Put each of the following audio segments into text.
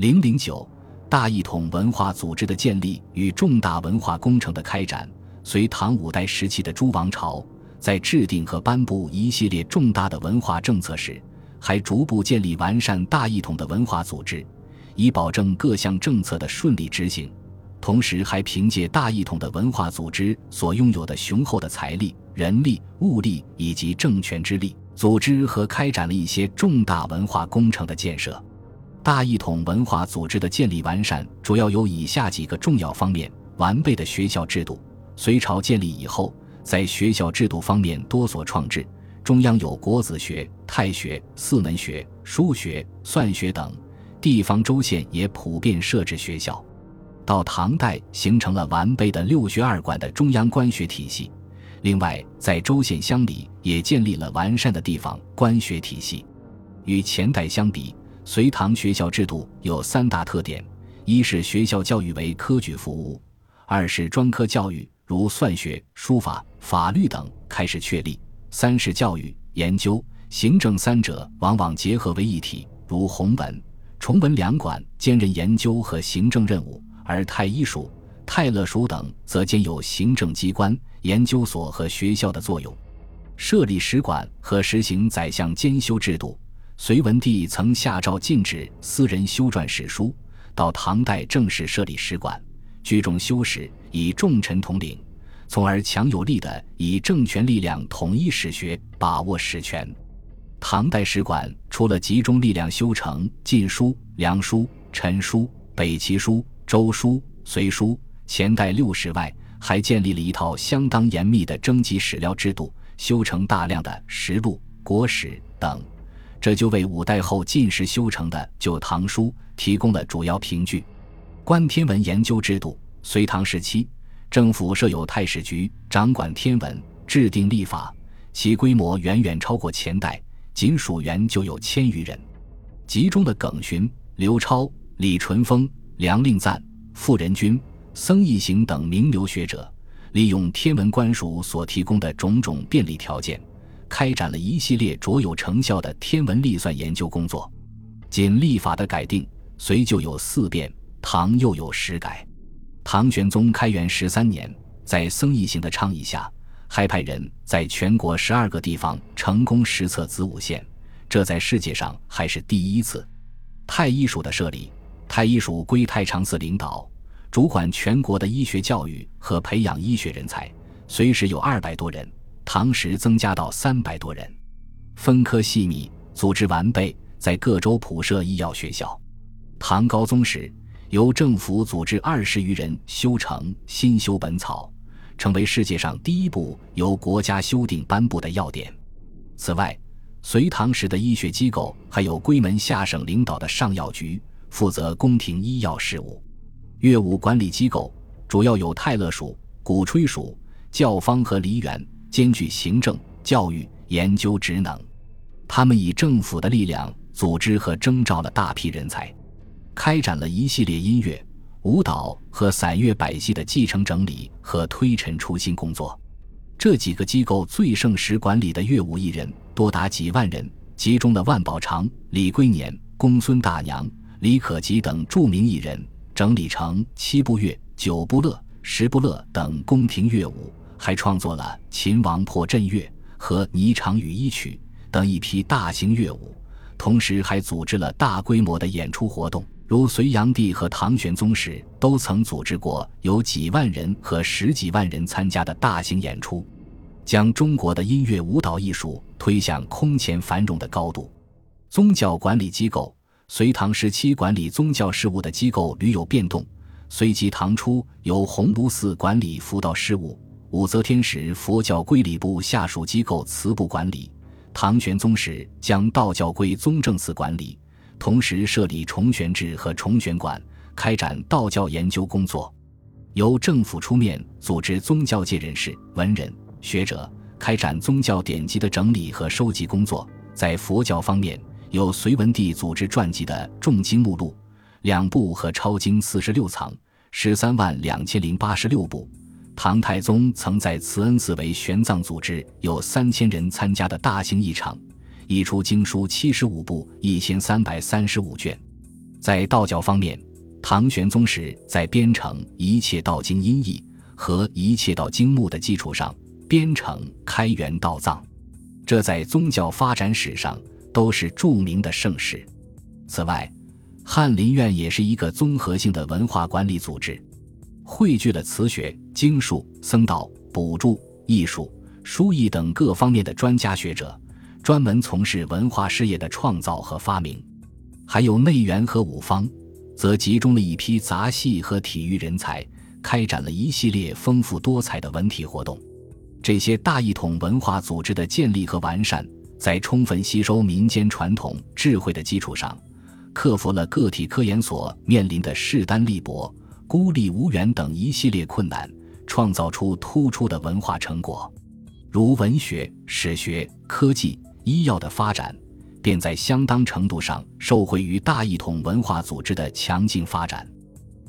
零零九，大一统文化组织的建立与重大文化工程的开展。隋唐五代时期的诸王朝，在制定和颁布一系列重大的文化政策时，还逐步建立完善大一统的文化组织，以保证各项政策的顺利执行。同时，还凭借大一统的文化组织所拥有的雄厚的财力、人力、物力以及政权之力，组织和开展了一些重大文化工程的建设。大一统文化组织的建立完善，主要有以下几个重要方面：完备的学校制度。隋朝建立以后，在学校制度方面多所创制，中央有国子学、太学、四门学、书学、算学等，地方州县也普遍设置学校。到唐代，形成了完备的六学二馆的中央官学体系。另外，在州县乡里也建立了完善的地方官学体系。与前代相比，隋唐学校制度有三大特点：一是学校教育为科举服务；二是专科教育。如算学、书法、法律等开始确立。三是教育、研究、行政三者往往结合为一体，如弘文、崇文两馆兼任研究和行政任务，而太医署、太乐署等则兼有行政机关、研究所和学校的作用。设立使馆和实行宰相兼修制度。隋文帝曾下诏禁止私人修撰史书，到唐代正式设立史馆。聚众修史，以重臣统领，从而强有力的以政权力量统一史学，把握史权。唐代史馆除了集中力量修成《晋书》《梁书》《陈书》《北齐书》《周书》《隋书》前代六史外，还建立了一套相当严密的征集史料制度，修成大量的实录、国史等，这就为五代后晋时修成的《旧唐书》提供了主要凭据。观天文研究制度，隋唐时期，政府设有太史局，掌管天文，制定历法，其规模远远超过前代，仅属员就有千余人。集中的耿勋、刘超、李淳风、梁令赞、傅仁君、僧义行等名流学者，利用天文官署所提供的种种便利条件，开展了一系列卓有成效的天文历算研究工作。仅历法的改定，隋就有四变。唐又有十改，唐玄宗开元十三年，在僧一行的倡议下，还派人在全国十二个地方成功实测子午线，这在世界上还是第一次。太医署的设立，太医署归太常寺领导，主管全国的医学教育和培养医学人才，随时有二百多人，唐时增加到三百多人，分科细密，组织完备，在各州普设医药学校。唐高宗时。由政府组织二十余人修成《新修本草》，成为世界上第一部由国家修订颁布的药典。此外，隋唐时的医学机构还有归门下省领导的上药局，负责宫廷医药事务。乐舞管理机构主要有泰勒署、鼓吹署、教坊和梨园，兼具行政、教育、研究职能。他们以政府的力量组织和征召了大批人才。开展了一系列音乐、舞蹈和散乐百戏的继承整理和推陈出新工作。这几个机构最盛时管理的乐舞艺人多达几万人，集中了万宝长、李龟年、公孙大娘、李可吉等著名艺人，整理成七部乐、九部乐、十部乐等宫廷乐舞，还创作了《秦王破阵乐》和《霓裳羽衣曲》等一批大型乐舞，同时还组织了大规模的演出活动。如隋炀帝和唐玄宗时，都曾组织过有几万人和十几万人参加的大型演出，将中国的音乐舞蹈艺术推向空前繁荣的高度。宗教管理机构，隋唐时期管理宗教事务的机构屡有变动。隋及唐初，由鸿胪寺管理佛道事务；武则天时，佛教归礼部下属机构祠部管理；唐玄宗时，将道教归宗正寺管理。同时设立重玄制和重玄馆，开展道教研究工作，由政府出面组织宗教界人士、文人、学者，开展宗教典籍的整理和收集工作。在佛教方面，有隋文帝组织撰辑的《重经目录》两部和抄经四十六藏，十三万两千零八十六部。唐太宗曾在慈恩寺为玄奘组织有三千人参加的大型一场。译出经书七十五部，一千三百三十五卷。在道教方面，唐玄宗时在编成《一切道经音译》和《一切道经目》的基础上，编成《开元道藏》，这在宗教发展史上都是著名的盛事。此外，翰林院也是一个综合性的文化管理组织，汇聚了词学、经术、僧道、补助、艺术、书艺等各方面的专家学者，专门从事文化事业的创造和发明。还有内园和五方，则集中了一批杂戏和体育人才，开展了一系列丰富多彩的文体活动。这些大一统文化组织的建立和完善，在充分吸收民间传统智慧的基础上，克服了个体科研所面临的势单力薄、孤立无援等一系列困难，创造出突出的文化成果，如文学、史学、科技、医药的发展。便在相当程度上受惠于大一统文化组织的强劲发展。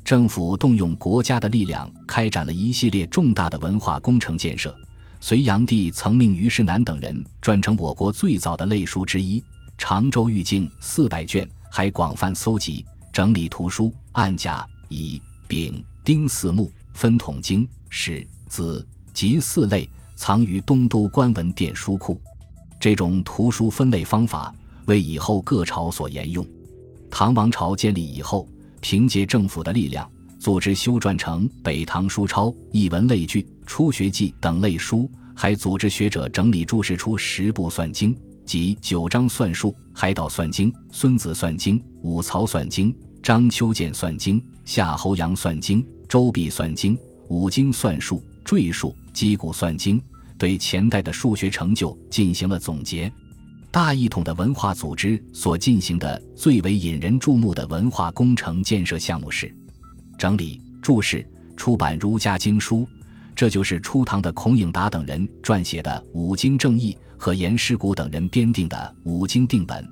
政府动用国家的力量，开展了一系列重大的文化工程建设。隋炀帝曾命虞世南等人撰成我国最早的类书之一《常州玉经》四百卷，还广泛搜集、整理图书，按甲、乙、丙、丁四目分统经、史、子、集四类，藏于东都官文殿书库。这种图书分类方法。为以后各朝所沿用。唐王朝建立以后，凭借政府的力量，组织修撰成《北唐书钞》《译文类聚》《初学记》等类书，还组织学者整理注释出十部算经，即《九章算术》《海岛算经》《孙子算经》《五曹算经》《张丘鉴算经》《夏侯阳算经》《周必算经》《五经算术》《赘述》《击鼓算经》，对前代的数学成就进行了总结。大一统的文化组织所进行的最为引人注目的文化工程建设项目是整理注释出版儒家经书，这就是初唐的孔颖达等人撰写的《五经正义》和颜师古等人编定的《五经定本》。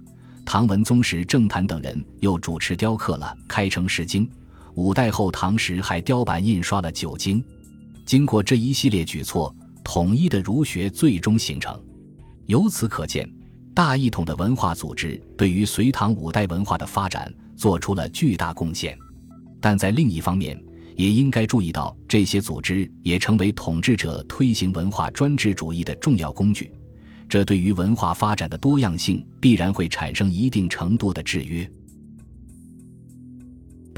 唐文宗时，郑谭等人又主持雕刻了《开成十经》。五代后唐时，还雕版印刷了《九经》。经过这一系列举措，统一的儒学最终形成。由此可见。大一统的文化组织对于隋唐五代文化的发展做出了巨大贡献，但在另一方面，也应该注意到，这些组织也成为统治者推行文化专制主义的重要工具，这对于文化发展的多样性必然会产生一定程度的制约。